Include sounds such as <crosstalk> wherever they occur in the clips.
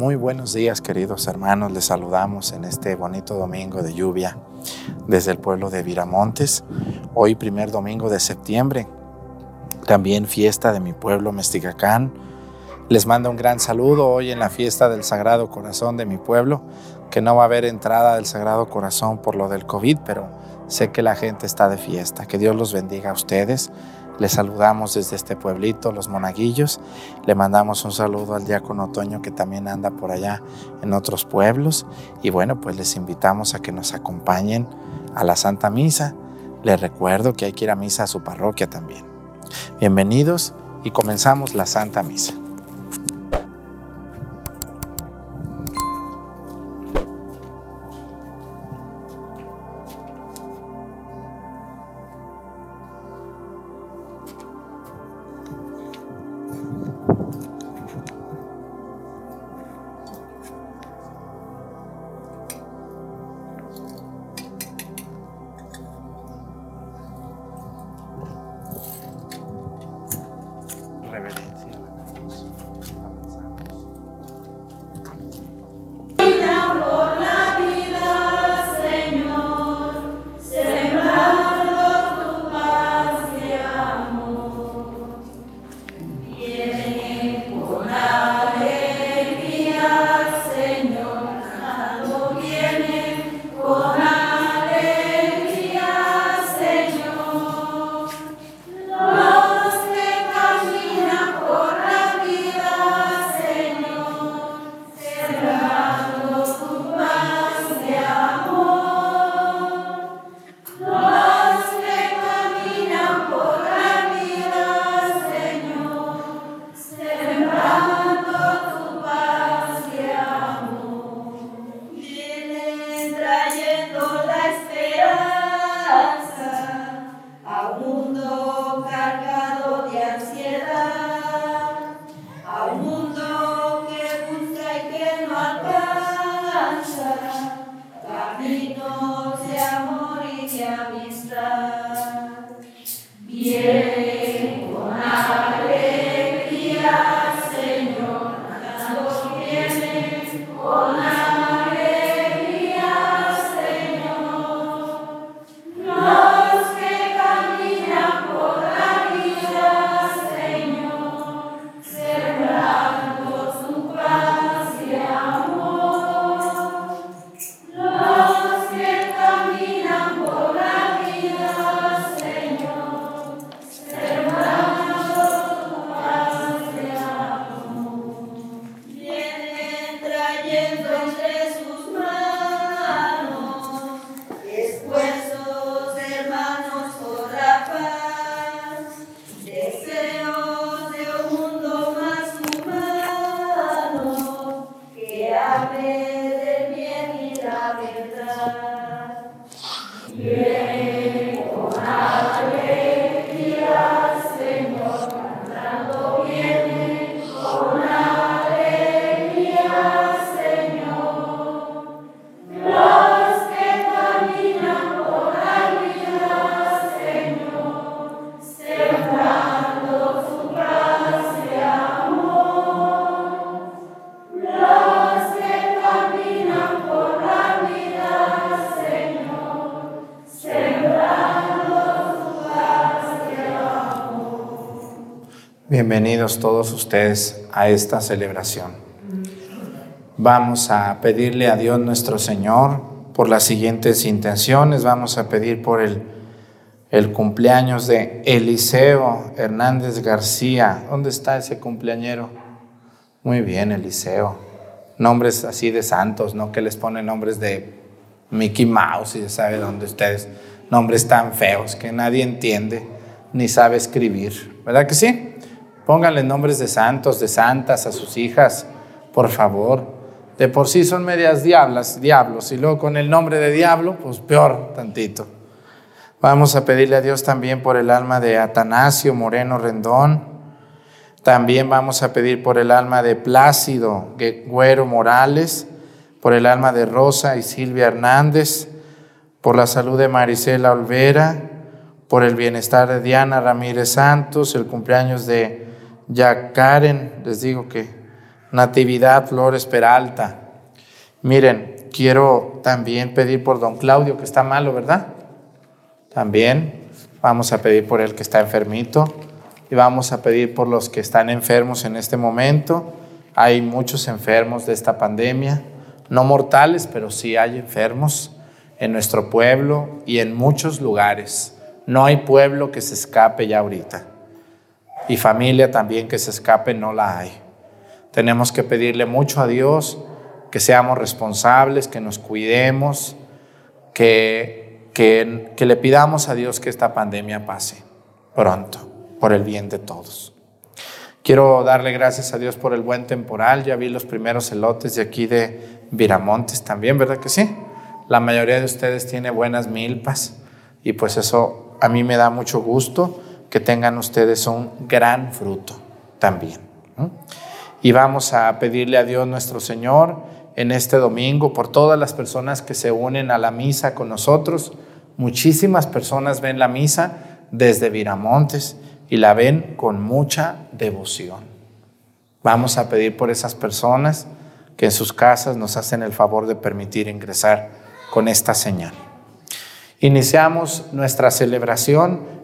Muy buenos días queridos hermanos, les saludamos en este bonito domingo de lluvia desde el pueblo de Viramontes, hoy primer domingo de septiembre, también fiesta de mi pueblo Mesticacán. Les mando un gran saludo hoy en la fiesta del Sagrado Corazón de mi pueblo, que no va a haber entrada del Sagrado Corazón por lo del COVID, pero sé que la gente está de fiesta. Que Dios los bendiga a ustedes les saludamos desde este pueblito, los monaguillos. Le mandamos un saludo al diácono Otoño que también anda por allá en otros pueblos. Y bueno, pues les invitamos a que nos acompañen a la Santa Misa. Les recuerdo que hay que ir a misa a su parroquia también. Bienvenidos y comenzamos la Santa Misa. Bienvenidos todos ustedes a esta celebración. Vamos a pedirle a Dios nuestro Señor por las siguientes intenciones. Vamos a pedir por el, cumpleaños de Eliseo Hernández García. ¿Dónde está ese cumpleañero? Muy bien, Eliseo. Nombres así de santos, ¿no? Que les ponen nombres de Mickey Mouse y sabe dónde ustedes. Nombres tan feos que nadie entiende ni sabe escribir. ¿Verdad que sí? Pónganle nombres de santos, de santas a sus hijas, por favor. De por sí son medias diablas, diablos, y luego con el nombre de diablo, pues peor tantito. Vamos a pedirle a Dios también por el alma de Atanasio Moreno Rendón. También vamos a pedir por el alma de Plácido Güero Morales, por el alma de Rosa y Silvia Hernández, por la salud de Marisela Olvera, por el bienestar de Diana Ramírez Santos, el cumpleaños de ya Karen, les digo que Natividad Flores Peralta. Miren, quiero también pedir por don Claudio, que está malo, ¿verdad? También vamos a pedir por el que está enfermito y vamos a pedir por los que están enfermos en este momento. Hay muchos enfermos de esta pandemia, no mortales, pero sí hay enfermos en nuestro pueblo y en muchos lugares. No hay pueblo que se escape ya ahorita. Y familia también que se escape no la hay. Tenemos que pedirle mucho a Dios que seamos responsables, que nos cuidemos, que, que, que le pidamos a Dios que esta pandemia pase pronto, por el bien de todos. Quiero darle gracias a Dios por el buen temporal. Ya vi los primeros elotes de aquí de Viramontes también, ¿verdad que sí? La mayoría de ustedes tiene buenas milpas y pues eso a mí me da mucho gusto que tengan ustedes un gran fruto también. Y vamos a pedirle a Dios nuestro Señor en este domingo por todas las personas que se unen a la misa con nosotros. Muchísimas personas ven la misa desde Viramontes y la ven con mucha devoción. Vamos a pedir por esas personas que en sus casas nos hacen el favor de permitir ingresar con esta señal. Iniciamos nuestra celebración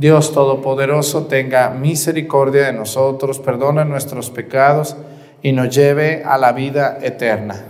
Dios Todopoderoso tenga misericordia de nosotros, perdona nuestros pecados y nos lleve a la vida eterna.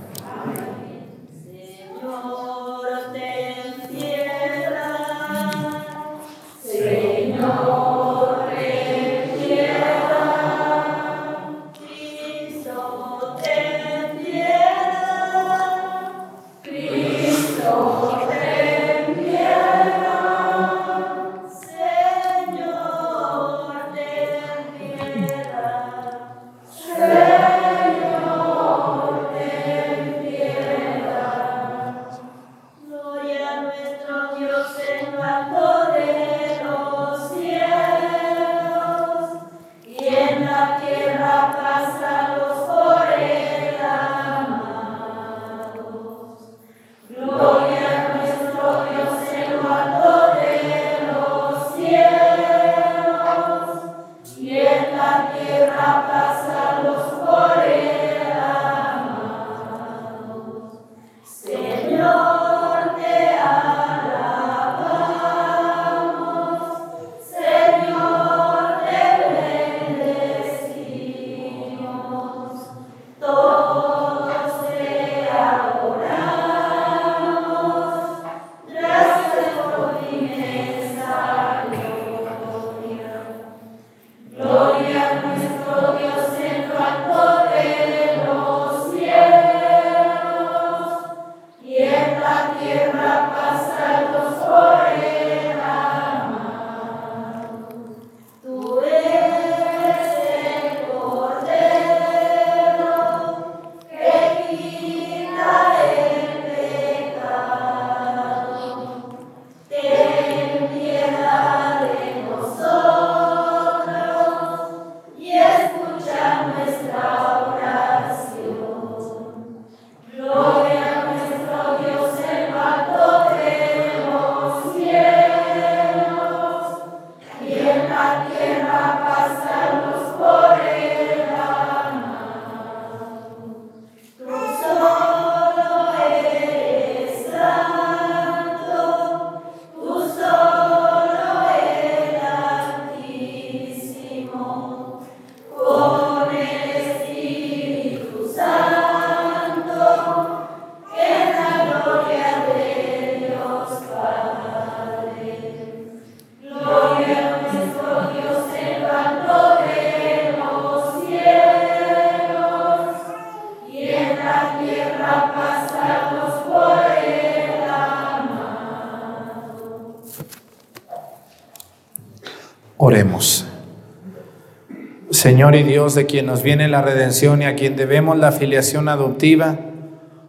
Señor y Dios, de quien nos viene la redención y a quien debemos la filiación adoptiva,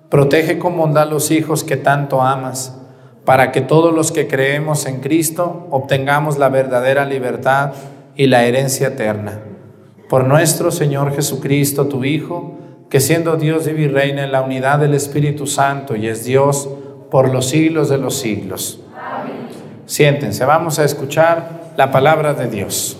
protege con bondad los hijos que tanto amas, para que todos los que creemos en Cristo obtengamos la verdadera libertad y la herencia eterna. Por nuestro Señor Jesucristo, tu Hijo, que siendo Dios y reina en la unidad del Espíritu Santo y es Dios por los siglos de los siglos. Amén. Siéntense, vamos a escuchar la palabra de Dios.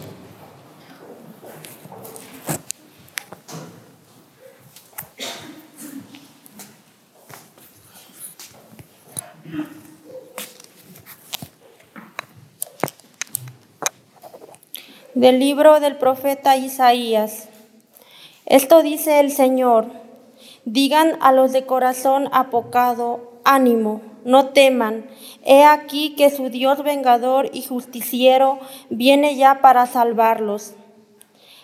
Del libro del profeta Isaías. Esto dice el Señor. Digan a los de corazón apocado, ánimo no teman. He aquí que su Dios vengador y justiciero viene ya para salvarlos.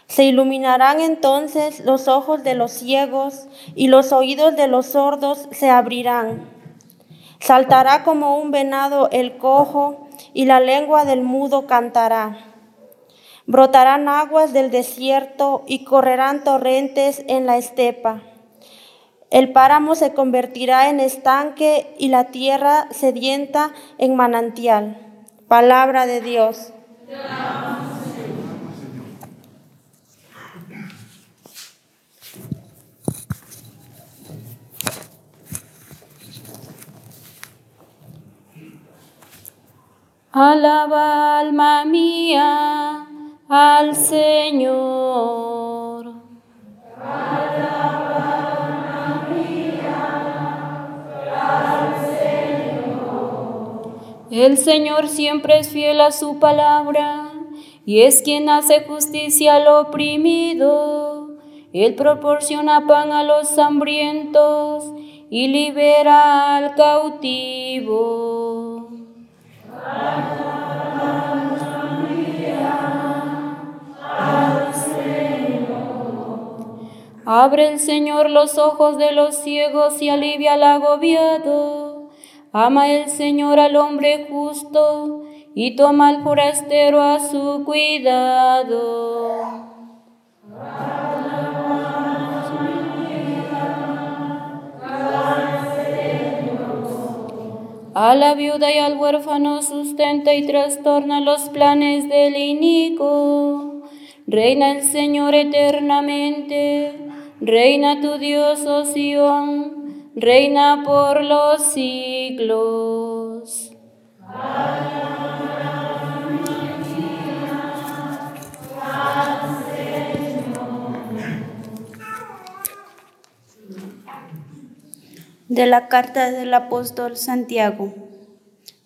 Se iluminarán entonces los ojos de los ciegos y los oídos de los sordos se abrirán. Saltará como un venado el cojo y la lengua del mudo cantará. Brotarán aguas del desierto y correrán torrentes en la estepa. El páramo se convertirá en estanque y la tierra sedienta en manantial. Palabra de Dios. Alaba alma mía al Señor. El Señor siempre es fiel a su palabra y es quien hace justicia al oprimido. Él proporciona pan a los hambrientos y libera al cautivo. Abre el Señor los ojos de los ciegos y alivia al agobiado. Ama el Señor al hombre justo y toma al forastero a su cuidado. A la viuda y al huérfano sustenta y trastorna los planes del inico. Reina el Señor eternamente, reina tu Dios, oh reina por los siglos. De la carta del apóstol Santiago.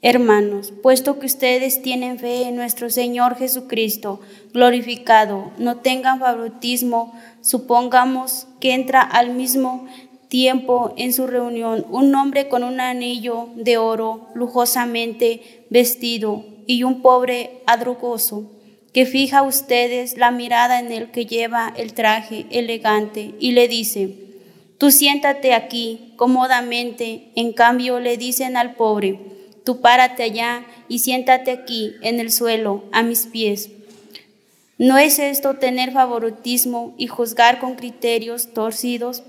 Hermanos, puesto que ustedes tienen fe en nuestro Señor Jesucristo, glorificado, no tengan favoritismo, supongamos que entra al mismo tiempo en su reunión un hombre con un anillo de oro lujosamente vestido y un pobre adrugoso que fija ustedes la mirada en el que lleva el traje elegante y le dice, tú siéntate aquí cómodamente, en cambio le dicen al pobre, tú párate allá y siéntate aquí en el suelo a mis pies. ¿No es esto tener favoritismo y juzgar con criterios torcidos?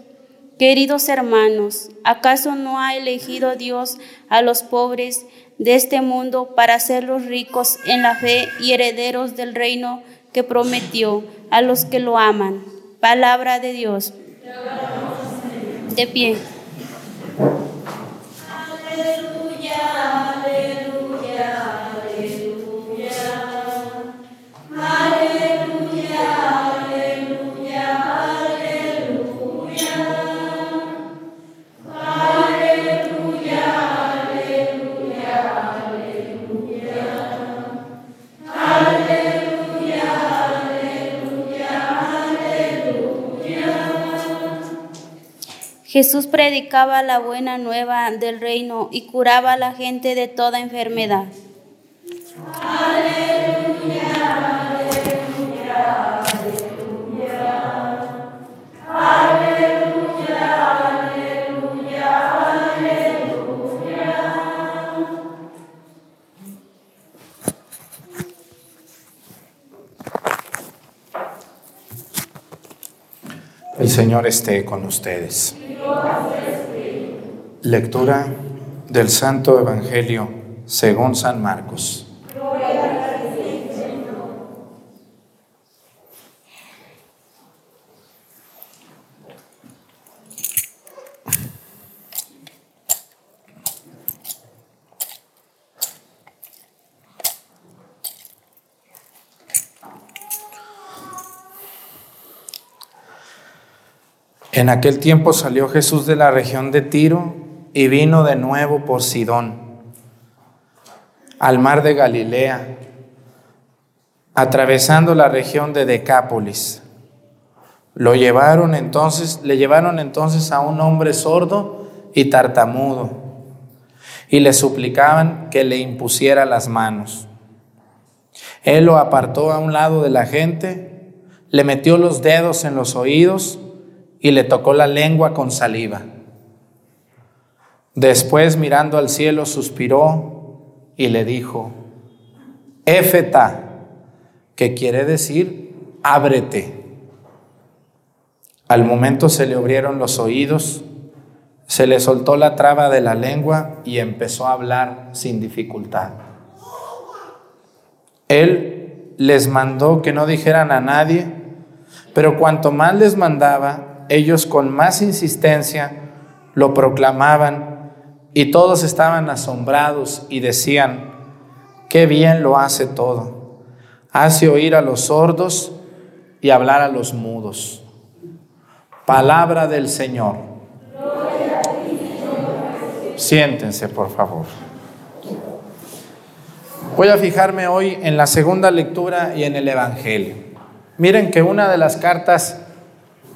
Queridos hermanos, ¿acaso no ha elegido Dios a los pobres de este mundo para hacerlos ricos en la fe y herederos del reino que prometió a los que lo aman? Palabra de Dios. De pie. Jesús predicaba la buena nueva del reino y curaba a la gente de toda enfermedad. Aleluya, aleluya, aleluya. Aleluya, aleluya, aleluya. El Señor esté con ustedes. Lectura del Santo Evangelio según San Marcos. En aquel tiempo salió Jesús de la región de Tiro y vino de nuevo por Sidón, al mar de Galilea, atravesando la región de Decápolis. Lo llevaron entonces, le llevaron entonces a un hombre sordo y tartamudo, y le suplicaban que le impusiera las manos. Él lo apartó a un lado de la gente, le metió los dedos en los oídos, y le tocó la lengua con saliva. Después mirando al cielo suspiró y le dijo, Éfeta, que quiere decir, ábrete. Al momento se le abrieron los oídos, se le soltó la traba de la lengua y empezó a hablar sin dificultad. Él les mandó que no dijeran a nadie, pero cuanto más les mandaba, ellos con más insistencia lo proclamaban y todos estaban asombrados y decían, qué bien lo hace todo. Hace oír a los sordos y hablar a los mudos. Palabra del Señor. Siéntense, por favor. Voy a fijarme hoy en la segunda lectura y en el Evangelio. Miren que una de las cartas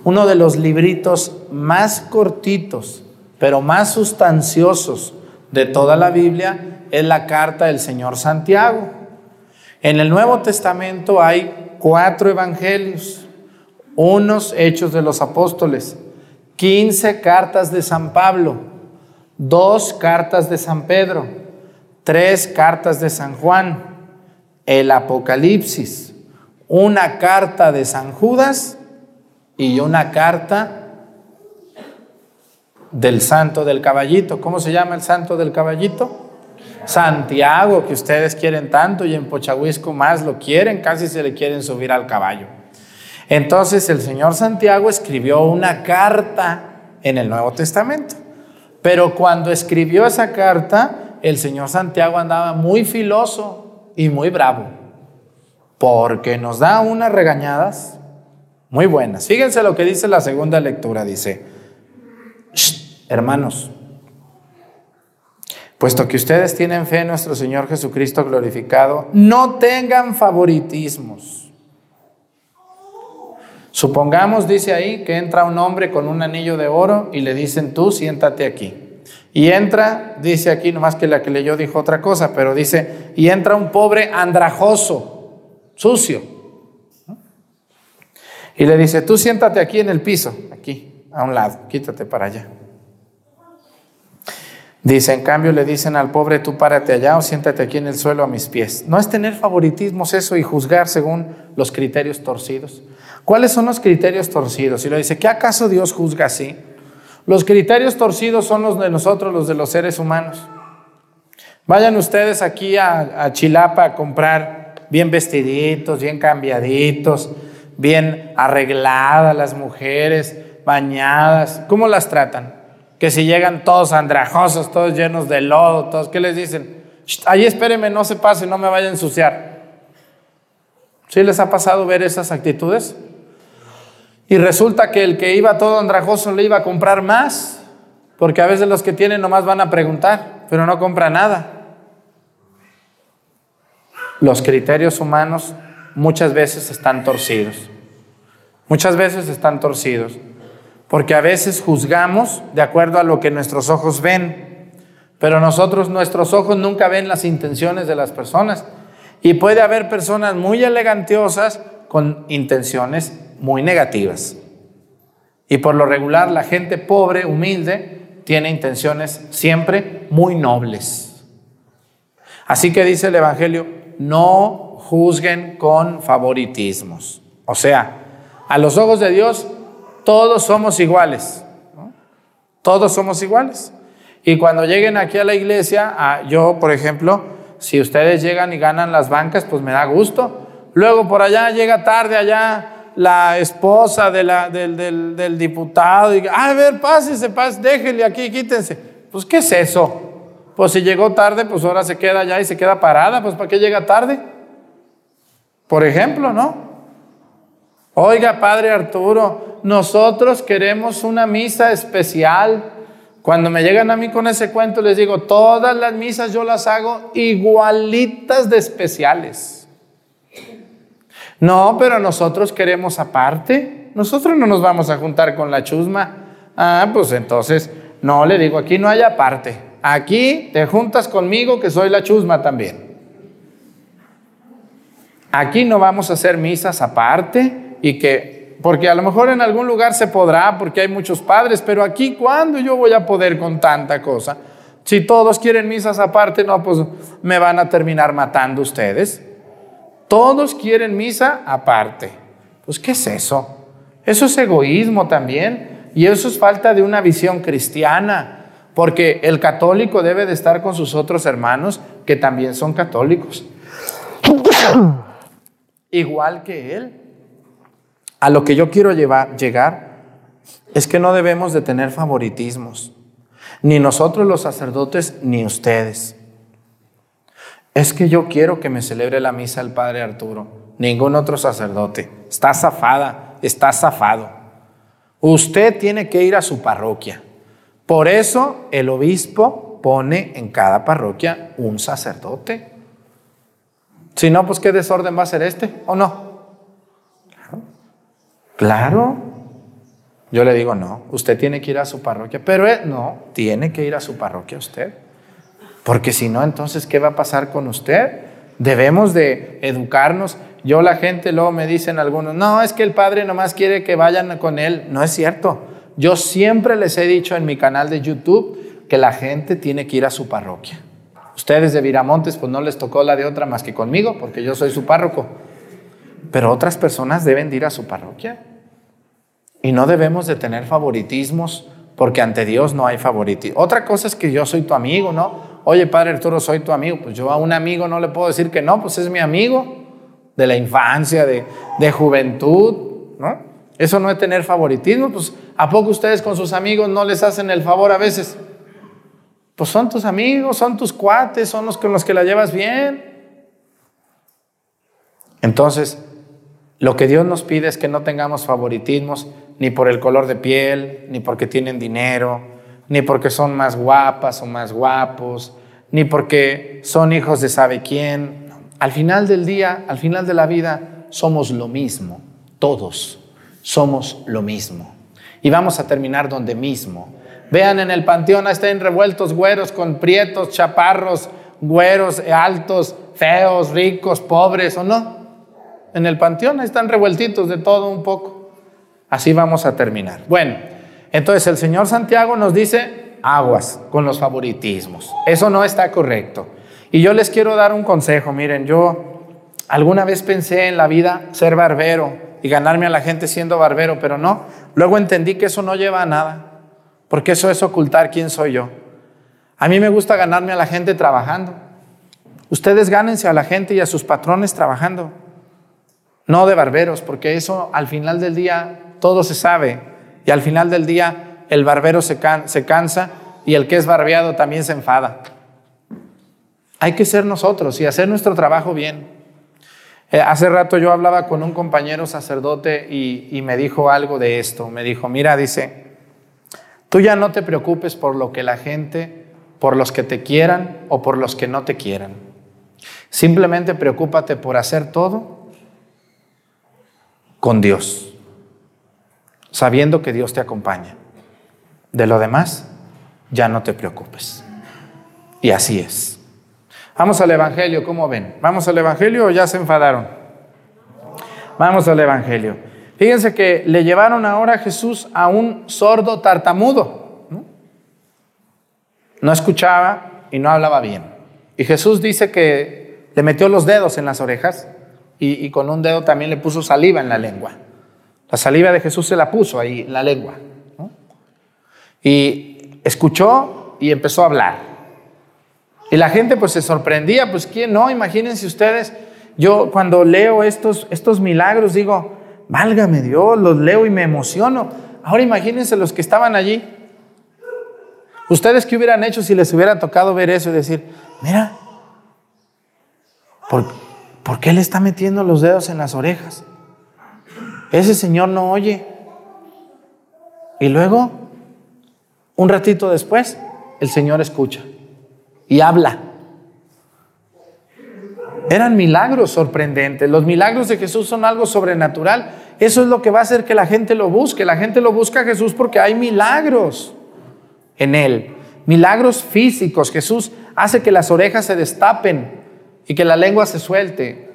uno de los libritos más cortitos, pero más sustanciosos de toda la Biblia es la carta del Señor Santiago. En el Nuevo Testamento hay cuatro evangelios, unos hechos de los apóstoles, 15 cartas de San Pablo, dos cartas de San Pedro, tres cartas de San Juan, el Apocalipsis, una carta de San Judas y una carta del santo del caballito. ¿Cómo se llama el santo del caballito? Santiago, que ustedes quieren tanto y en Pochahuisco más lo quieren, casi se le quieren subir al caballo. Entonces el señor Santiago escribió una carta en el Nuevo Testamento. Pero cuando escribió esa carta, el señor Santiago andaba muy filoso y muy bravo, porque nos da unas regañadas muy buenas. Fíjense lo que dice la segunda lectura. Dice, hermanos, puesto que ustedes tienen fe en nuestro Señor Jesucristo glorificado, no tengan favoritismos. Supongamos, dice ahí, que entra un hombre con un anillo de oro y le dicen, tú siéntate aquí. Y entra, dice aquí, nomás que la que leyó dijo otra cosa, pero dice, y entra un pobre andrajoso, sucio y le dice, tú siéntate aquí en el piso, aquí, a un lado, quítate para allá. Dice, en cambio le dicen al pobre, tú párate allá o siéntate aquí en el suelo a mis pies. No es tener favoritismos eso y juzgar según los criterios torcidos. ¿Cuáles son los criterios torcidos? Y le dice, ¿qué acaso Dios juzga así? Los criterios torcidos son los de nosotros, los de los seres humanos. Vayan ustedes aquí a, a Chilapa a comprar bien vestiditos, bien cambiaditos, bien arregladas las mujeres, bañadas. ¿Cómo las tratan? Que si llegan todos andrajosos, todos llenos de lodo, todos, ¿qué les dicen? Ahí espérenme, no se pase, no me vaya a ensuciar. ¿Sí les ha pasado ver esas actitudes? Y resulta que el que iba todo andrajoso le iba a comprar más, porque a veces los que tienen nomás van a preguntar, pero no compra nada. Los criterios humanos muchas veces están torcidos. Muchas veces están torcidos. Porque a veces juzgamos de acuerdo a lo que nuestros ojos ven. Pero nosotros, nuestros ojos nunca ven las intenciones de las personas. Y puede haber personas muy elegantiosas con intenciones muy negativas. Y por lo regular, la gente pobre, humilde, tiene intenciones siempre muy nobles. Así que dice el Evangelio, no juzguen con favoritismos. O sea, a los ojos de Dios, todos somos iguales. Todos somos iguales. Y cuando lleguen aquí a la iglesia, yo, por ejemplo, si ustedes llegan y ganan las bancas, pues me da gusto. Luego por allá llega tarde allá la esposa del, del, diputado y, a ver, pásese, pásese, déjenle aquí, quítense. Pues, ¿qué es eso? Pues si llegó tarde, pues ahora se queda allá y se queda parada, pues ¿para qué llega tarde? Por ejemplo, ¿no? Oiga, Padre Arturo, nosotros queremos una misa especial. Cuando me llegan a mí con ese cuento, les digo, todas las misas yo las hago igualitas de especiales. No, pero nosotros queremos aparte. Nosotros no nos vamos a juntar con la chusma. Ah, pues entonces, no, le digo, aquí no hay aparte. Aquí te juntas conmigo que soy la chusma también. Aquí no vamos a hacer misas aparte y que, porque a lo mejor en algún lugar se podrá porque hay muchos padres, pero aquí ¿cuándo yo voy a poder con tanta cosa? Si todos quieren misas aparte, no, pues me van a terminar matando ustedes. Todos quieren misa aparte. Pues ¿qué es eso? Eso es egoísmo también y eso es falta de una visión cristiana, porque el católico debe de estar con sus otros hermanos que también son católicos. Igual que él. A lo que yo quiero llegar es que no debemos de tener favoritismos, ni nosotros los sacerdotes, ni ustedes. Es que yo quiero que me celebre la misa el Padre Arturo, ningún otro sacerdote. Está zafada, está zafado. Usted tiene que ir a su parroquia. Por eso el obispo pone en cada parroquia un sacerdote. Si no, pues qué desorden va a ser este, ¿o no? Claro. Yo le digo, no, usted tiene que ir a su parroquia, pero él, no, tiene que ir a su parroquia usted. Porque si no, entonces, ¿qué va a pasar con usted? Debemos de educarnos. Yo la gente luego me dicen algunos, no, es que el padre nomás quiere que vayan con él. No es cierto. Yo siempre les he dicho en mi canal de YouTube que la gente tiene que ir a su parroquia. Ustedes de Viramontes, pues no les tocó la de otra más que conmigo, porque yo soy su párroco. Pero otras personas deben de ir a su parroquia. Y no debemos de tener favoritismos, porque ante Dios no hay favoritismo. Otra cosa es que yo soy tu amigo, ¿no? oye, Padre Arturo, soy tu amigo. Pues yo a un amigo no le puedo decir que no, pues es mi amigo de la infancia, de, de juventud, ¿no? Eso no es tener favoritismo, pues ¿a poco ustedes con sus amigos no les hacen el favor a veces? Pues son tus amigos, son tus cuates, son los con los que la llevas bien. Entonces, lo que Dios nos pide es que no tengamos favoritismos ni por el color de piel, ni porque tienen dinero, ni porque son más guapas o más guapos, ni porque son hijos de sabe quién. Al final del día, al final de la vida, somos lo mismo, todos somos lo mismo. Y vamos a terminar donde mismo. Vean en el panteón, están revueltos güeros con prietos, chaparros, güeros, altos, feos, ricos, pobres, ¿o no? En el panteón están revueltitos de todo un poco. Así vamos a terminar. Bueno, entonces el señor Santiago nos dice aguas con los favoritismos. Eso no está correcto. Y yo les quiero dar un consejo. Miren, yo alguna vez pensé en la vida ser barbero y ganarme a la gente siendo barbero, pero no. Luego entendí que eso no lleva a nada, porque eso es ocultar quién soy yo. A mí me gusta ganarme a la gente trabajando. Ustedes gánense a la gente y a sus patrones trabajando, no de barberos, porque eso al final del día todo se sabe. Y al final del día el barbero se, cansa y el que es barbeado también se enfada. Hay que ser nosotros y hacer nuestro trabajo bien. Eh, hace rato yo hablaba con un compañero sacerdote y, y me dijo algo de esto. Me dijo, mira, dice, tú ya no te preocupes por lo que la gente, por los que te quieran o por los que no te quieran. Simplemente preocúpate por hacer todo con Dios sabiendo que Dios te acompaña. De lo demás, ya no te preocupes. Y así es. Vamos al Evangelio, ¿cómo ven? ¿Vamos al Evangelio o ya se enfadaron? Vamos al Evangelio. Fíjense que le llevaron ahora a Jesús a un sordo tartamudo. No, escuchaba y no hablaba bien. Y Jesús dice que le metió los dedos en las orejas y, con un dedo también le puso saliva en la lengua La saliva de Jesús se la puso ahí en la lengua. Y escuchó y empezó a hablar. Y la gente pues se sorprendía, pues quién no, imagínense ustedes, yo cuando leo estos, estos milagros digo, válgame Dios, los leo y me emociono. Ahora imagínense los que estaban allí. Ustedes qué hubieran hecho si les hubiera tocado ver eso y decir, mira, ¿por, ¿por qué le está metiendo los dedos en las orejas? Ese señor no oye. Y luego, un ratito después, el Señor escucha y habla. Eran milagros sorprendentes. Los milagros de Jesús son algo sobrenatural. Eso es lo que va a hacer que la gente lo busque. La gente lo busca a Jesús porque hay milagros en Él. Milagros físicos. Jesús hace que las orejas se destapen y que la lengua se suelte.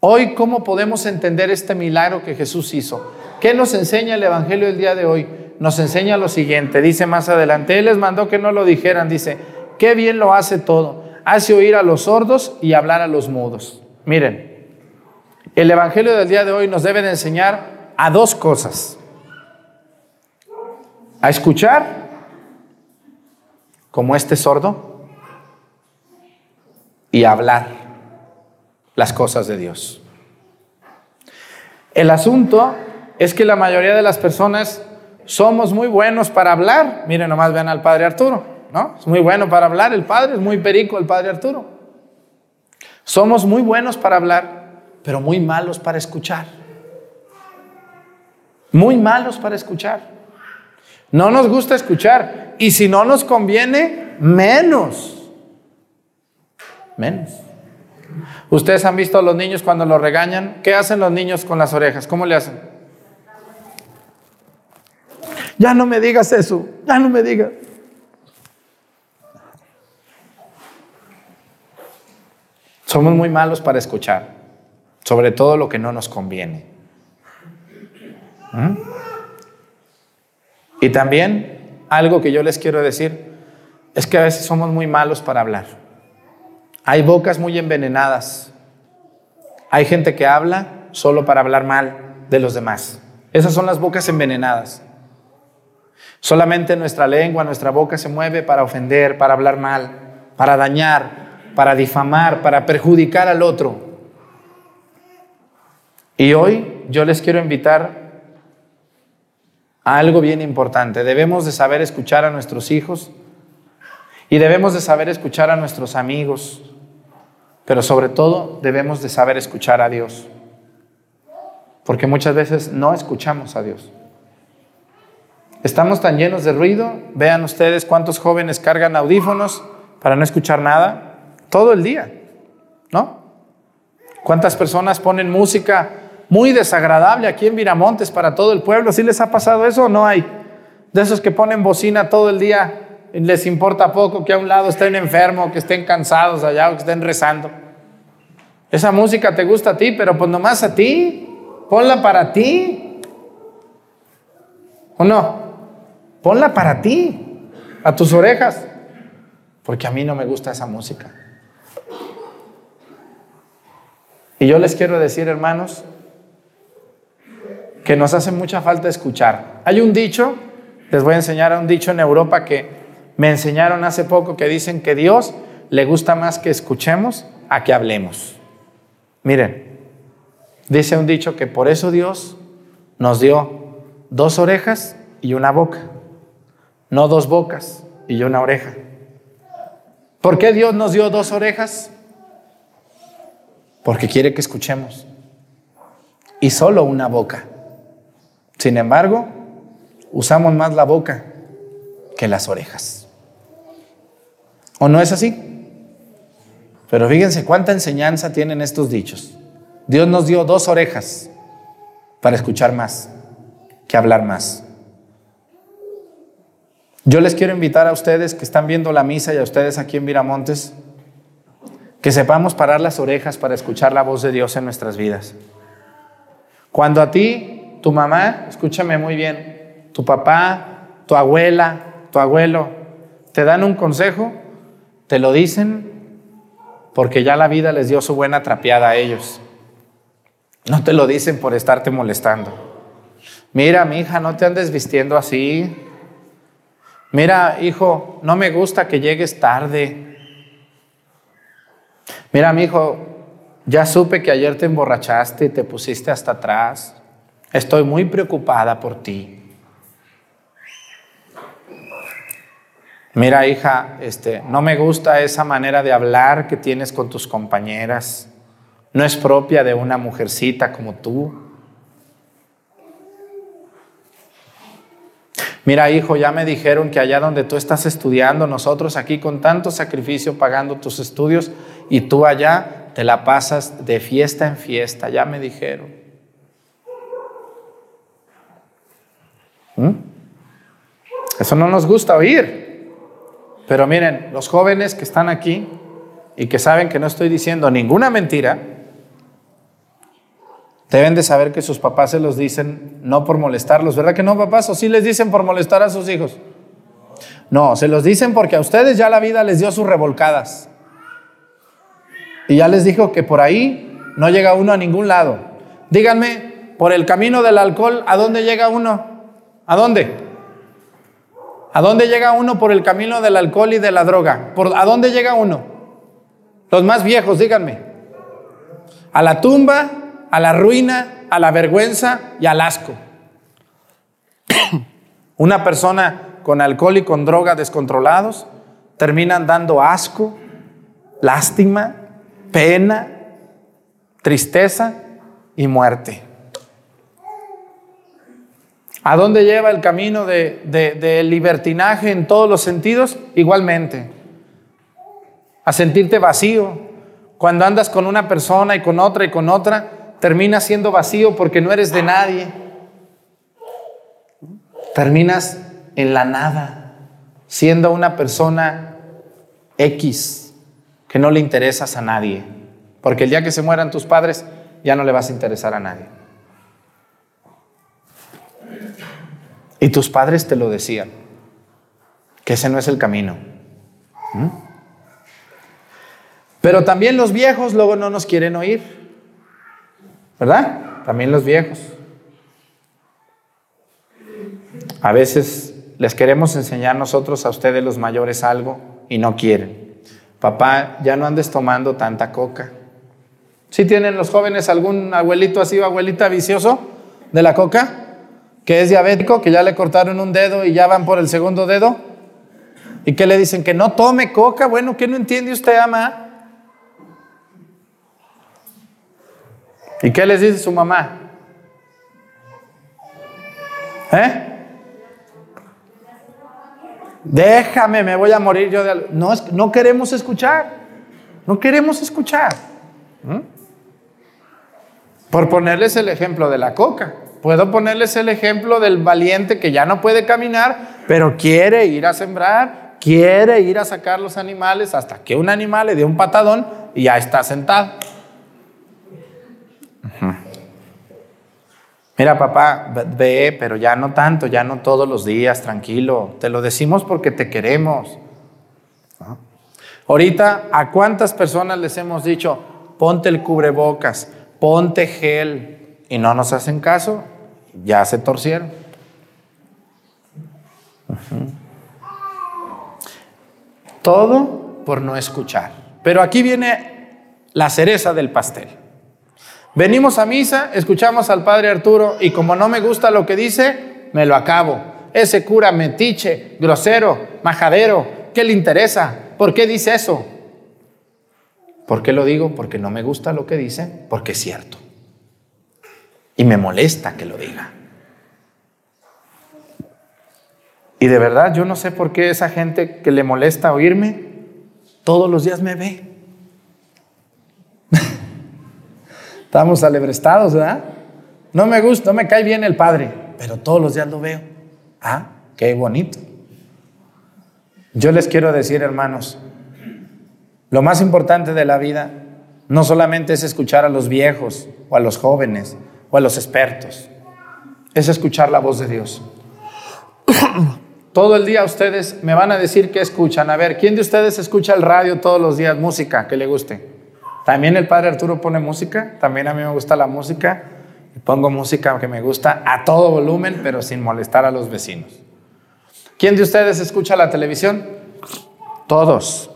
Hoy, ¿cómo podemos entender este milagro que Jesús hizo? ¿Qué nos enseña el Evangelio del día de hoy? Nos enseña lo siguiente. Dice más adelante, Él les mandó que no lo dijeran. Dice, qué bien lo hace todo. Hace oír a los sordos y hablar a los mudos. Miren, el Evangelio del día de hoy nos debe de enseñar a dos cosas. A escuchar, como este sordo, y a hablar las cosas de Dios. El asunto es que la mayoría de las personas somos muy buenos para hablar. Miren, nomás vean al padre Arturo. ¿No? Es muy bueno para hablar el padre, es muy perico el padre Arturo. Somos muy buenos para hablar, pero muy malos para escuchar. Muy malos para escuchar. No nos gusta escuchar. Y si no nos conviene, menos. Menos. Ustedes han visto a los niños cuando los regañan. ¿Qué hacen los niños con las orejas? ¿Cómo le hacen? Ya no me digas eso. Ya no me digas. Somos muy malos para escuchar, sobre todo lo que no nos conviene. ¿Mm? Y también algo que yo les quiero decir es que a veces somos muy malos para hablar. Hay bocas muy envenenadas. Hay gente que habla solo para hablar mal de los demás. Esas son las bocas envenenadas. Solamente nuestra lengua, nuestra boca se mueve para ofender, para hablar mal, para dañar, para difamar, para perjudicar al otro. Y hoy yo les quiero invitar a algo bien importante. Debemos de saber escuchar a nuestros hijos y debemos de saber escuchar a nuestros amigos, pero sobre todo debemos de saber escuchar a Dios. Porque muchas veces no escuchamos a Dios. Estamos tan llenos de ruido. Vean ustedes cuántos jóvenes cargan audífonos para no escuchar nada todo el día, ¿no? ¿Cuántas personas ponen música muy desagradable aquí en Viramontes para todo el pueblo? ¿Sí les ha pasado eso o no hay? De esos que ponen bocina todo el día, les importa poco que a un lado estén enfermos, que estén cansados allá o que estén rezando. Esa música te gusta a ti, pero pues nomás a ti. Ponla para ti. ¿O no? Ponla para ti, a tus orejas. Porque a mí no me gusta esa música. Y yo les quiero decir, hermanos, que nos hace mucha falta escuchar. Hay un dicho, les voy a enseñar a un dicho en Europa que me enseñaron hace poco que dicen que Dios le gusta más que escuchemos a que hablemos. Miren, dice un dicho que por eso Dios nos dio dos orejas y una boca, no dos bocas y una oreja. ¿Por qué Dios nos dio dos orejas? Porque quiere que escuchemos. Y solo una boca. Sin embargo, usamos más la boca que las orejas. ¿O no es así? Pero fíjense cuánta enseñanza tienen estos dichos. Dios nos dio dos orejas para escuchar más que hablar más. Yo les quiero invitar a ustedes que están viendo la misa y a ustedes aquí en Viramontes que sepamos parar las orejas para escuchar la voz de Dios en nuestras vidas. Cuando a ti, tu mamá, escúchame muy bien, tu papá, tu abuela, tu abuelo, te dan un consejo, te lo dicen porque ya la vida les dio su buena trapeada a ellos. No te lo dicen por estarte molestando. Mira, mi hija, no te andes vistiendo así. Mira, hijo, no me gusta que llegues tarde. Mira, mi hijo, ya supe que ayer te emborrachaste y te pusiste hasta atrás. Estoy muy preocupada por ti. Mira, hija, este, no me gusta esa manera de hablar que tienes con tus compañeras. No es propia de una mujercita como tú. Mira, hijo, ya me dijeron que allá donde tú estás estudiando, nosotros aquí con tanto sacrificio pagando tus estudios y tú allá te la pasas de fiesta en fiesta, ya me dijeron. ¿Mm? Eso no nos gusta oír. Pero miren, los jóvenes que están aquí y que saben que no estoy diciendo ninguna mentira, Deben de saber que sus papás se los dicen no por molestarlos, ¿verdad que no, papás? ¿O sí les dicen por molestar a sus hijos? No, se los dicen porque a ustedes ya la vida les dio sus revolcadas. Y ya les dijo que por ahí no llega uno a ningún lado. Díganme, por el camino del alcohol, ¿a dónde llega uno? ¿A dónde? ¿A dónde llega uno por el camino del alcohol y de la droga? ¿Por, ¿A dónde llega uno? Los más viejos, díganme. A la tumba a la ruina, a la vergüenza y al asco. <clears throat> Una persona con alcohol y con droga descontrolados terminan dando asco, lástima, pena, tristeza y muerte. ¿A dónde lleva el camino del de, libertinaje en todos los sentidos? Igualmente. A sentirte vacío. Cuando andas con una persona y con otra y con otra, terminas siendo vacío porque no eres de nadie. Terminas en la nada, siendo una persona X, que no le interesas a nadie. Porque el día que se mueran tus padres, ya no le vas a interesar a nadie. Y tus padres te lo decían, que ese no es el camino. ¿Mm? Pero también los viejos luego no nos quieren oír. ¿Verdad? También los viejos. A veces les queremos enseñar nosotros a ustedes los mayores algo y no quieren. Papá, ya no andes tomando tanta coca. ¿Sí tienen los jóvenes algún abuelito así o abuelita vicioso de la coca? Que es diabético, que ya le cortaron un dedo y ya van por el segundo dedo. ¿Y que le dicen? Que no tome coca. Bueno, ¿qué no entiende usted, ama? ¿Y qué les dice su mamá? ¿Eh? Déjame, me voy a morir yo de... No, no queremos escuchar. No queremos escuchar. ¿Mm? Por ponerles el ejemplo de la coca. Puedo ponerles el ejemplo del valiente que ya no puede caminar, pero quiere ir a sembrar, quiere ir a sacar los animales hasta que un animal le dé un patadón y ya está sentado. Mira, papá, ve, pero ya no tanto, ya no todos los días, tranquilo. Te lo decimos porque te queremos. Ahorita, ¿a cuántas personas les hemos dicho, ponte el cubrebocas, ponte gel, y no nos hacen caso? Ya se torcieron. Todo por no escuchar. Pero aquí viene la cereza del pastel. Venimos a misa, escuchamos al padre Arturo y como no me gusta lo que dice, me lo acabo. Ese cura metiche, grosero, majadero, ¿qué le interesa? ¿Por qué dice eso? ¿Por qué lo digo? Porque no me gusta lo que dice, porque es cierto. Y me molesta que lo diga. Y de verdad yo no sé por qué esa gente que le molesta oírme, todos los días me ve. <laughs> Estamos alebrestados, ¿verdad? No me gusta, no me cae bien el Padre, pero todos los días lo veo. Ah, qué bonito. Yo les quiero decir, hermanos, lo más importante de la vida no solamente es escuchar a los viejos o a los jóvenes o a los expertos, es escuchar la voz de Dios. Todo el día ustedes me van a decir que escuchan. A ver, ¿quién de ustedes escucha el radio todos los días música que le guste? También el padre Arturo pone música, también a mí me gusta la música. Pongo música que me gusta a todo volumen, pero sin molestar a los vecinos. ¿Quién de ustedes escucha la televisión? Todos.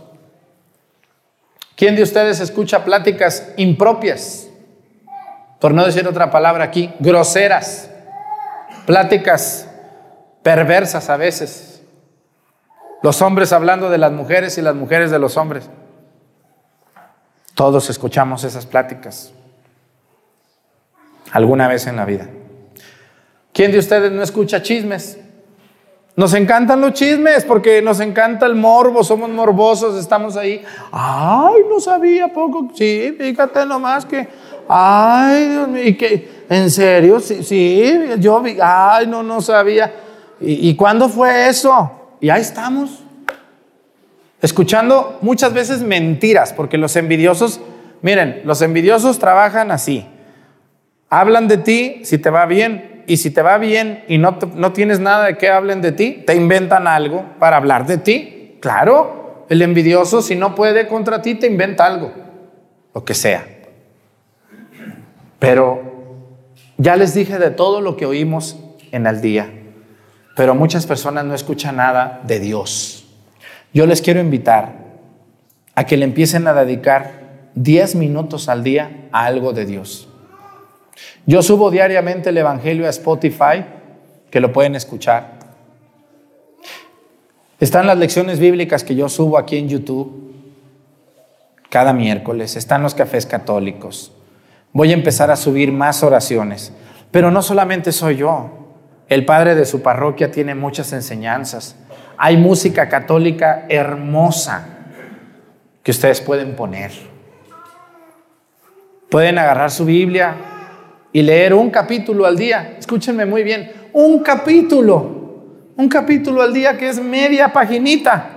¿Quién de ustedes escucha pláticas impropias? Por no decir otra palabra aquí, groseras. Pláticas perversas a veces. Los hombres hablando de las mujeres y las mujeres de los hombres. Todos escuchamos esas pláticas alguna vez en la vida. ¿Quién de ustedes no escucha chismes? Nos encantan los chismes porque nos encanta el morbo, somos morbosos, estamos ahí. Ay, no sabía poco. Sí, fíjate nomás que. Ay, Dios mío, y. ¿En serio? Sí, sí yo vi. Ay, no, no sabía. ¿Y, ¿Y cuándo fue eso? Y ahí estamos. Escuchando muchas veces mentiras, porque los envidiosos, miren, los envidiosos trabajan así. Hablan de ti si te va bien, y si te va bien y no, no tienes nada de que hablen de ti, te inventan algo para hablar de ti. Claro, el envidioso si no puede contra ti, te inventa algo, lo que sea. Pero ya les dije de todo lo que oímos en el día, pero muchas personas no escuchan nada de Dios. Yo les quiero invitar a que le empiecen a dedicar 10 minutos al día a algo de Dios. Yo subo diariamente el Evangelio a Spotify, que lo pueden escuchar. Están las lecciones bíblicas que yo subo aquí en YouTube cada miércoles. Están los cafés católicos. Voy a empezar a subir más oraciones. Pero no solamente soy yo. El padre de su parroquia tiene muchas enseñanzas. Hay música católica hermosa que ustedes pueden poner. Pueden agarrar su Biblia, y leer un capítulo al día. Escúchenme muy bien, un capítulo, un capítulo al día que es media paginita.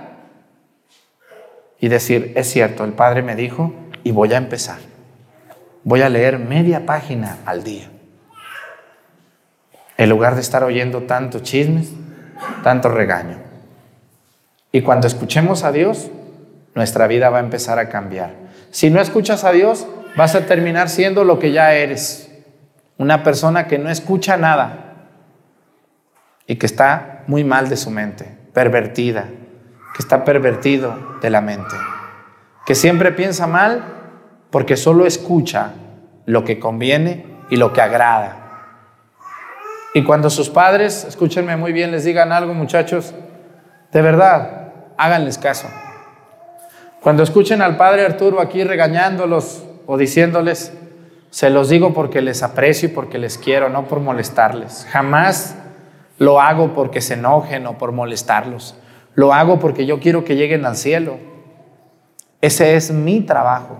Y decir, es cierto, el Padre me dijo y voy a empezar. Voy a leer media página al día. En lugar de estar oyendo tantos chismes, tanto regaño. Y cuando escuchemos a Dios, nuestra vida va a empezar a cambiar. Si no escuchas a Dios, vas a terminar siendo lo que ya eres una persona que no escucha nada y que está muy mal de su mente, pervertida, que está pervertido de la mente, que siempre piensa mal porque solo escucha lo que conviene y lo que agrada. Y cuando sus padres, escúchenme muy bien, les digan algo, muchachos, de verdad, háganles caso. Cuando escuchen al padre Arturo aquí regañándolos o diciéndoles, se los digo porque les aprecio y porque les quiero, no por molestarles. Jamás lo hago porque se enojen o por molestarlos. Lo hago porque yo quiero que lleguen al cielo. Ese es mi trabajo.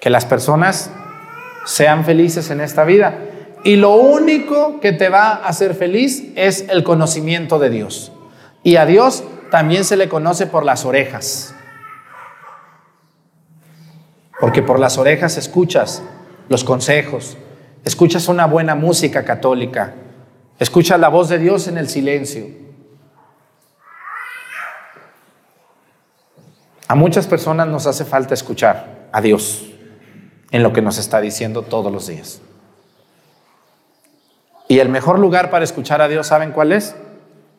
Que las personas sean felices en esta vida. Y lo único que te va a hacer feliz es el conocimiento de Dios. Y a Dios también se le conoce por las orejas. Porque por las orejas escuchas los consejos, escuchas una buena música católica, escuchas la voz de Dios en el silencio. A muchas personas nos hace falta escuchar a Dios en lo que nos está diciendo todos los días. Y el mejor lugar para escuchar a Dios, ¿saben cuál es?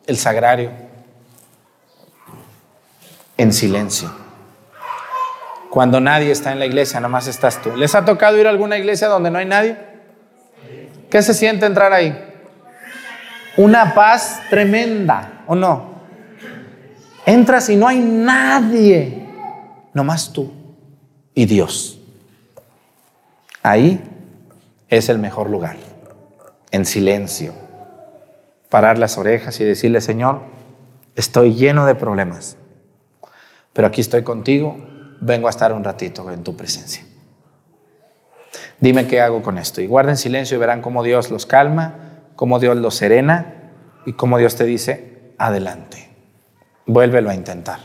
El sagrario. En silencio cuando nadie está en la iglesia, nomás estás tú. ¿Les ha tocado ir a alguna iglesia donde no hay nadie? ¿Qué se siente entrar ahí? Una paz tremenda, ¿o no? Entras y no hay nadie, nomás tú y Dios. Ahí es el mejor lugar, en silencio. Parar las orejas y decirle, Señor, estoy lleno de problemas, pero aquí estoy contigo vengo a estar un ratito en tu presencia. Dime qué hago con esto. Y guarden silencio y verán cómo Dios los calma, cómo Dios los serena y cómo Dios te dice, adelante. Vuélvelo a intentar.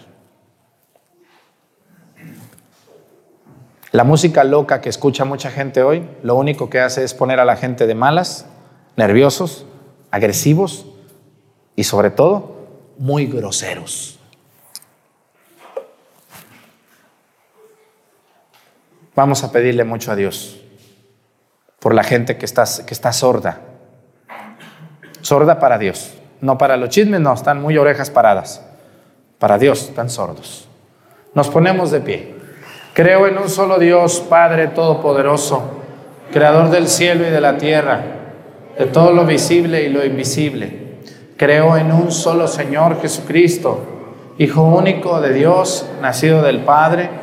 La música loca que escucha mucha gente hoy, lo único que hace es poner a la gente de malas, nerviosos, agresivos y sobre todo muy groseros. Vamos a pedirle mucho a Dios por la gente que está, sorda. Sorda para Dios. No para los chismes, no, están muy orejas paradas. Para Dios están sordos. Nos ponemos de pie. Creo en un solo Dios, Padre Todopoderoso, Creador del cielo y de la tierra, de todo lo visible y lo invisible. Creo en un solo Señor Jesucristo, Hijo único de Dios, nacido del Padre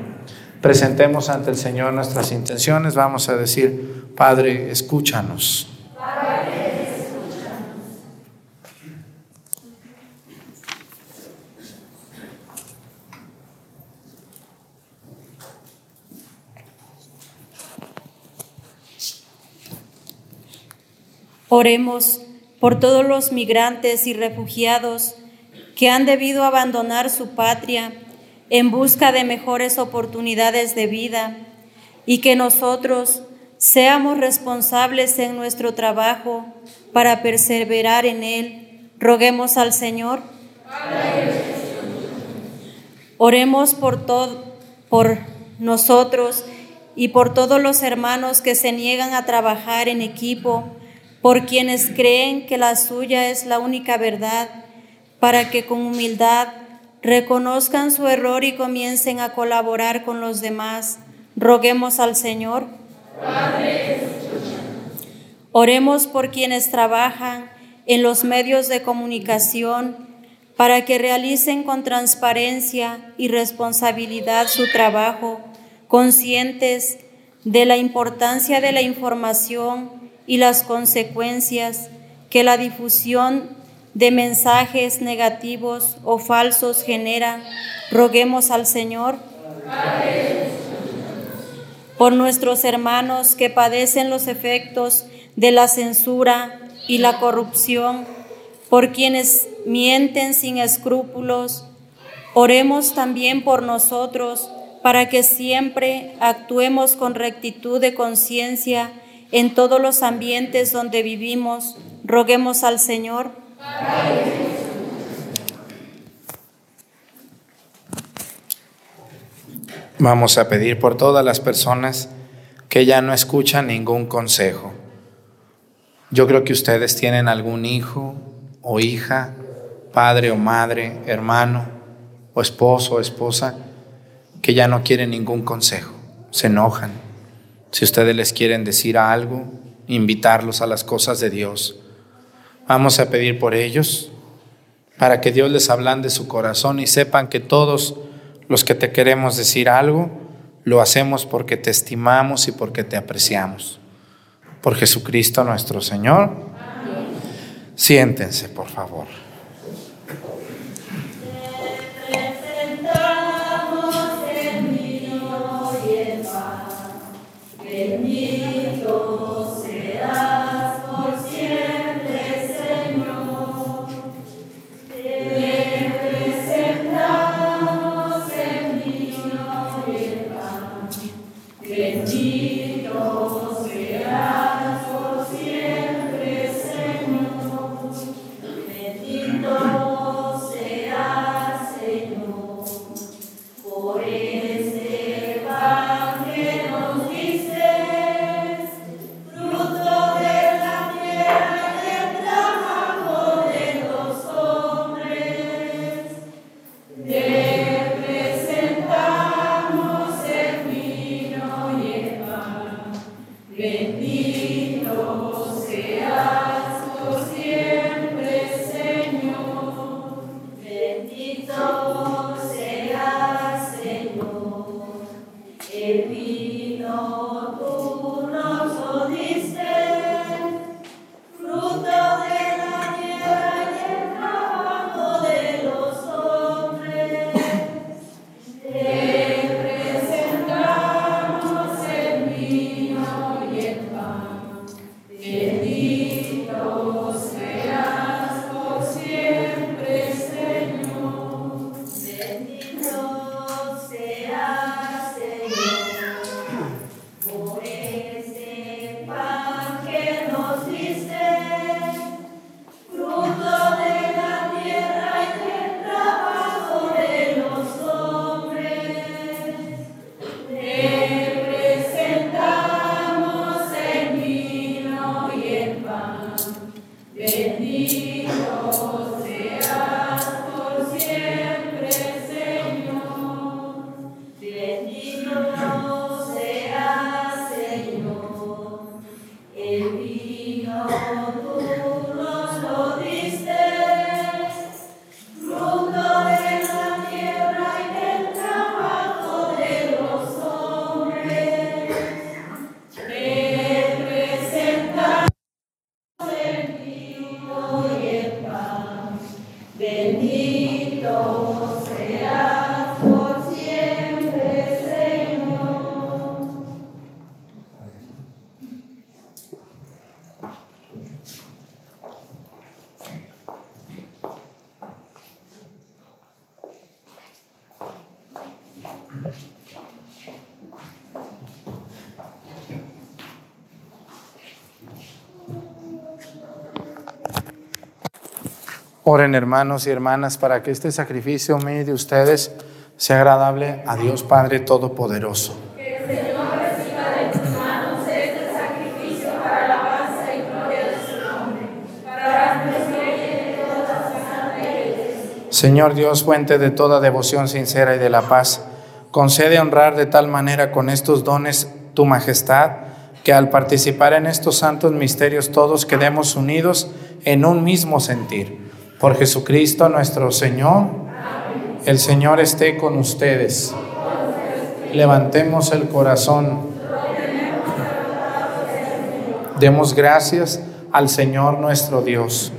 presentemos ante el Señor nuestras intenciones, vamos a decir, Padre, escúchanos. Oremos por todos los migrantes y refugiados que han debido abandonar su patria en busca de mejores oportunidades de vida y que nosotros seamos responsables en nuestro trabajo para perseverar en él. Roguemos al Señor. Oremos por todo por nosotros y por todos los hermanos que se niegan a trabajar en equipo, por quienes creen que la suya es la única verdad, para que con humildad reconozcan su error y comiencen a colaborar con los demás. Roguemos al Señor. Oremos por quienes trabajan en los medios de comunicación para que realicen con transparencia y responsabilidad su trabajo, conscientes de la importancia de la información y las consecuencias que la difusión de mensajes negativos o falsos generan, roguemos al Señor. Por nuestros hermanos que padecen los efectos de la censura y la corrupción, por quienes mienten sin escrúpulos, oremos también por nosotros para que siempre actuemos con rectitud de conciencia en todos los ambientes donde vivimos. Roguemos al Señor. Vamos a pedir por todas las personas que ya no escuchan ningún consejo. Yo creo que ustedes tienen algún hijo o hija, padre o madre, hermano o esposo o esposa que ya no quieren ningún consejo, se enojan. Si ustedes les quieren decir algo, invitarlos a las cosas de Dios, Vamos a pedir por ellos para que Dios les hablan de su corazón y sepan que todos los que te queremos decir algo, lo hacemos porque te estimamos y porque te apreciamos. Por Jesucristo nuestro Señor. Siéntense, por favor. Oren hermanos y hermanas para que este sacrificio mío de ustedes sea agradable a Dios Padre Todopoderoso. Señor Dios, fuente de toda devoción sincera y de la paz, concede honrar de tal manera con estos dones tu majestad, que al participar en estos santos misterios todos quedemos unidos en un mismo sentir por Jesucristo nuestro Señor, el Señor esté con ustedes. Levantemos el corazón. Demos gracias al Señor nuestro Dios.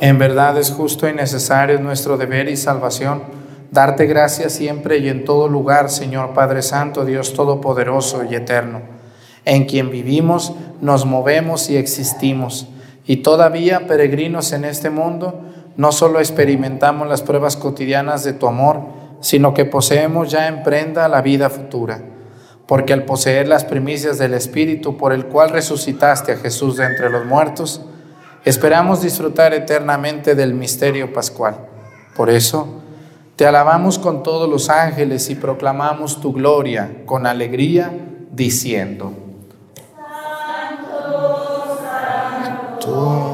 En verdad es justo y necesario nuestro deber y salvación darte gracias siempre y en todo lugar, Señor Padre Santo, Dios Todopoderoso y Eterno, en quien vivimos, nos movemos y existimos y todavía, peregrinos en este mundo, no solo experimentamos las pruebas cotidianas de tu amor, sino que poseemos ya en prenda la vida futura. Porque al poseer las primicias del Espíritu por el cual resucitaste a Jesús de entre los muertos, esperamos disfrutar eternamente del misterio pascual. Por eso, te alabamos con todos los ángeles y proclamamos tu gloria con alegría, diciendo, Santo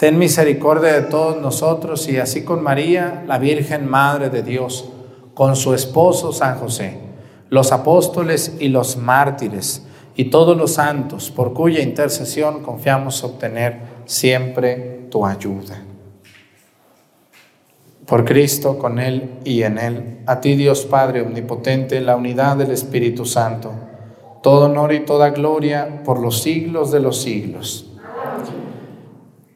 Ten misericordia de todos nosotros y así con María, la Virgen Madre de Dios, con su esposo San José, los apóstoles y los mártires y todos los santos, por cuya intercesión confiamos obtener siempre tu ayuda. Por Cristo, con Él y en Él, a ti Dios Padre Omnipotente, la unidad del Espíritu Santo, todo honor y toda gloria por los siglos de los siglos.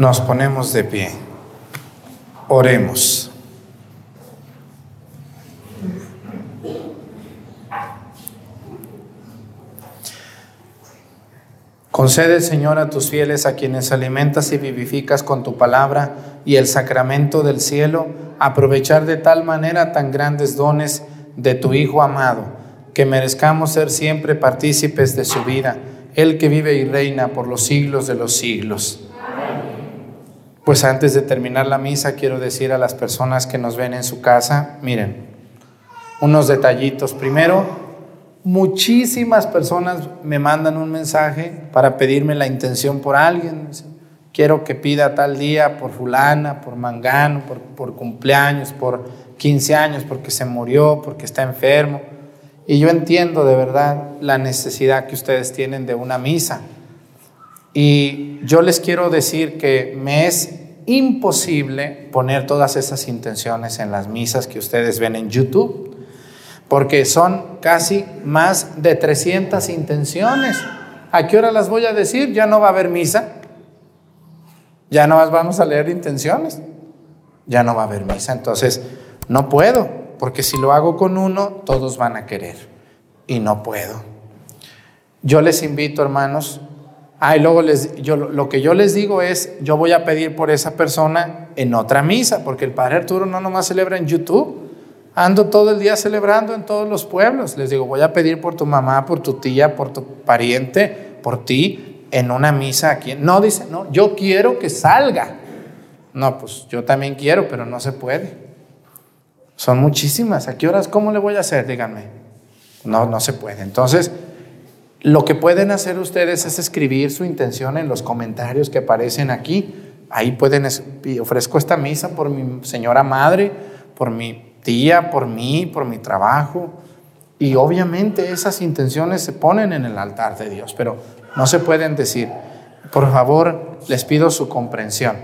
Nos ponemos de pie. Oremos. Concede, Señor, a tus fieles, a quienes alimentas y vivificas con tu palabra y el sacramento del cielo, aprovechar de tal manera tan grandes dones de tu Hijo amado, que merezcamos ser siempre partícipes de su vida, el que vive y reina por los siglos de los siglos. Pues antes de terminar la misa, quiero decir a las personas que nos ven en su casa, miren, unos detallitos. Primero, muchísimas personas me mandan un mensaje para pedirme la intención por alguien. Quiero que pida tal día por fulana, por mangano, por, cumpleaños, por 15 años, porque se murió, porque está enfermo. Y yo entiendo de verdad la necesidad que ustedes tienen de una misa. Y yo les quiero decir que me es imposible poner todas esas intenciones en las misas que ustedes ven en YouTube, porque son casi más de 300 intenciones. ¿A qué hora las voy a decir? Ya no va a haber misa. Ya no vamos a leer intenciones. Ya no va a haber misa. Entonces, no puedo, porque si lo hago con uno, todos van a querer. Y no puedo. Yo les invito, hermanos, Ah, y luego les, yo, lo que yo les digo es, yo voy a pedir por esa persona en otra misa, porque el Padre Arturo no nomás celebra en YouTube, ando todo el día celebrando en todos los pueblos. Les digo, voy a pedir por tu mamá, por tu tía, por tu pariente, por ti, en una misa aquí. No, dice, no, yo quiero que salga. No, pues yo también quiero, pero no se puede. Son muchísimas. ¿A qué horas? ¿Cómo le voy a hacer? Díganme. No, no se puede. Entonces, lo que pueden hacer ustedes es escribir su intención en los comentarios que aparecen aquí. Ahí pueden, ofrezco esta misa por mi señora madre, por mi tía, por mí, por mi trabajo. Y obviamente esas intenciones se ponen en el altar de Dios, pero no se pueden decir. Por favor, les pido su comprensión.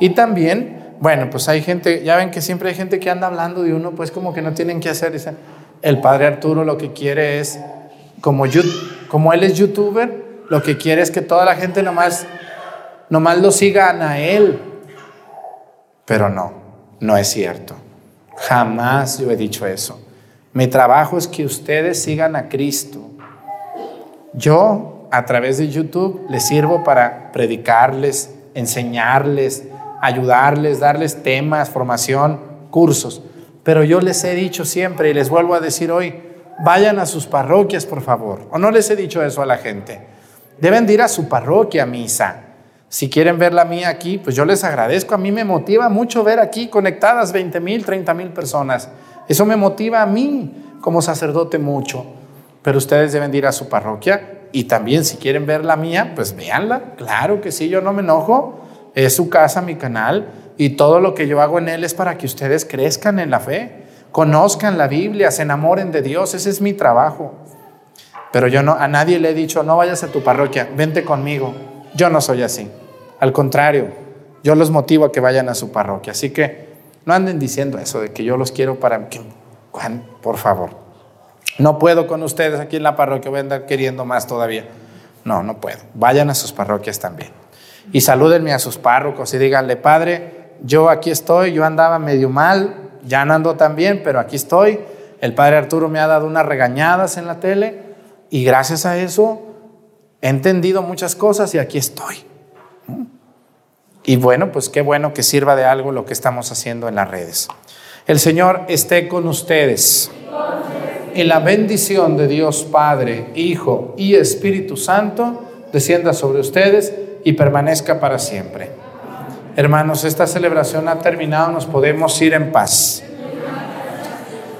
Y también, bueno, pues hay gente, ya ven que siempre hay gente que anda hablando de uno, pues como que no tienen que hacer. El padre Arturo lo que quiere es como, como él es youtuber, lo que quiere es que toda la gente nomás, nomás lo sigan a él. Pero no, no es cierto. Jamás yo he dicho eso. Mi trabajo es que ustedes sigan a Cristo. Yo, a través de YouTube, les sirvo para predicarles, enseñarles, ayudarles, darles temas, formación, cursos. Pero yo les he dicho siempre y les vuelvo a decir hoy, vayan a sus parroquias, por favor. ¿O no les he dicho eso a la gente? Deben de ir a su parroquia a misa. Si quieren ver la mía aquí, pues yo les agradezco. A mí me motiva mucho ver aquí conectadas 20 mil, 30 mil personas. Eso me motiva a mí como sacerdote mucho. Pero ustedes deben ir a su parroquia y también si quieren ver la mía, pues véanla. Claro que sí, yo no me enojo. Es su casa, mi canal. Y todo lo que yo hago en él es para que ustedes crezcan en la fe, conozcan la Biblia, se enamoren de Dios. Ese es mi trabajo. Pero yo no, a nadie le he dicho, no vayas a tu parroquia, vente conmigo. Yo no soy así. Al contrario, yo los motivo a que vayan a su parroquia. Así que no anden diciendo eso de que yo los quiero para que, por favor. No puedo con ustedes aquí en la parroquia, voy a andar queriendo más todavía. No, no puedo. Vayan a sus parroquias también. Y salúdenme a sus párrocos y díganle, Padre, yo aquí estoy, yo andaba medio mal, ya no ando tan pero aquí estoy. El Padre Arturo me ha dado unas regañadas en la tele y gracias a eso he entendido muchas cosas y aquí estoy. Y bueno, pues qué bueno que sirva de algo lo que estamos haciendo en las redes. El Señor esté con ustedes. Y la bendición de Dios Padre, Hijo y Espíritu Santo descienda sobre ustedes y permanezca para siempre. Hermanos, esta celebración ha terminado, nos podemos ir en paz.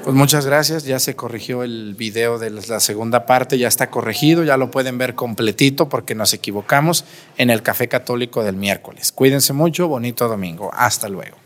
Pues muchas gracias, ya se corrigió el video de la segunda parte, ya está corregido, ya lo pueden ver completito porque nos equivocamos en el Café Católico del miércoles. Cuídense mucho, bonito domingo, hasta luego.